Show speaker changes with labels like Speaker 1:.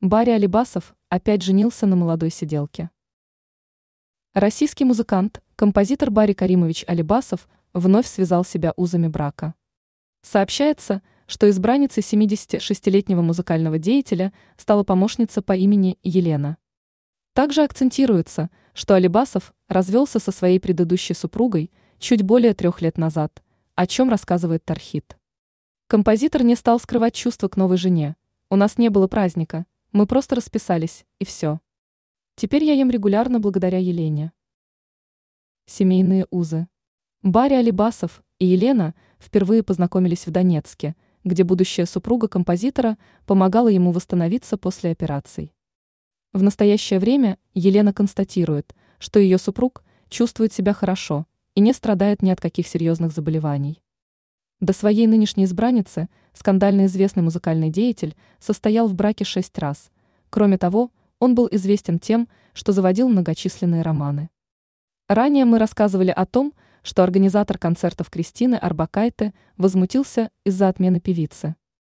Speaker 1: Барри Алибасов опять женился на молодой сиделке. Российский музыкант, композитор Барри Каримович Алибасов вновь связал себя узами брака. Сообщается, что избранницей 76-летнего музыкального деятеля стала помощница по имени Елена. Также акцентируется, что Алибасов развелся со своей предыдущей супругой чуть более трех лет назад, о чем рассказывает Тархит. Композитор не стал скрывать чувства к новой жене. У нас не было праздника, мы просто расписались, и все. Теперь я ем регулярно благодаря Елене. Семейные узы. Барри Алибасов и Елена впервые познакомились в Донецке, где будущая супруга композитора помогала ему восстановиться после операций. В настоящее время Елена констатирует, что ее супруг чувствует себя хорошо и не страдает ни от каких серьезных заболеваний. До своей нынешней избранницы скандально известный музыкальный деятель состоял в браке шесть раз. Кроме того, он был известен тем, что заводил многочисленные романы. Ранее мы рассказывали о том, что организатор концертов Кристины Арбакайте возмутился из-за отмены певицы.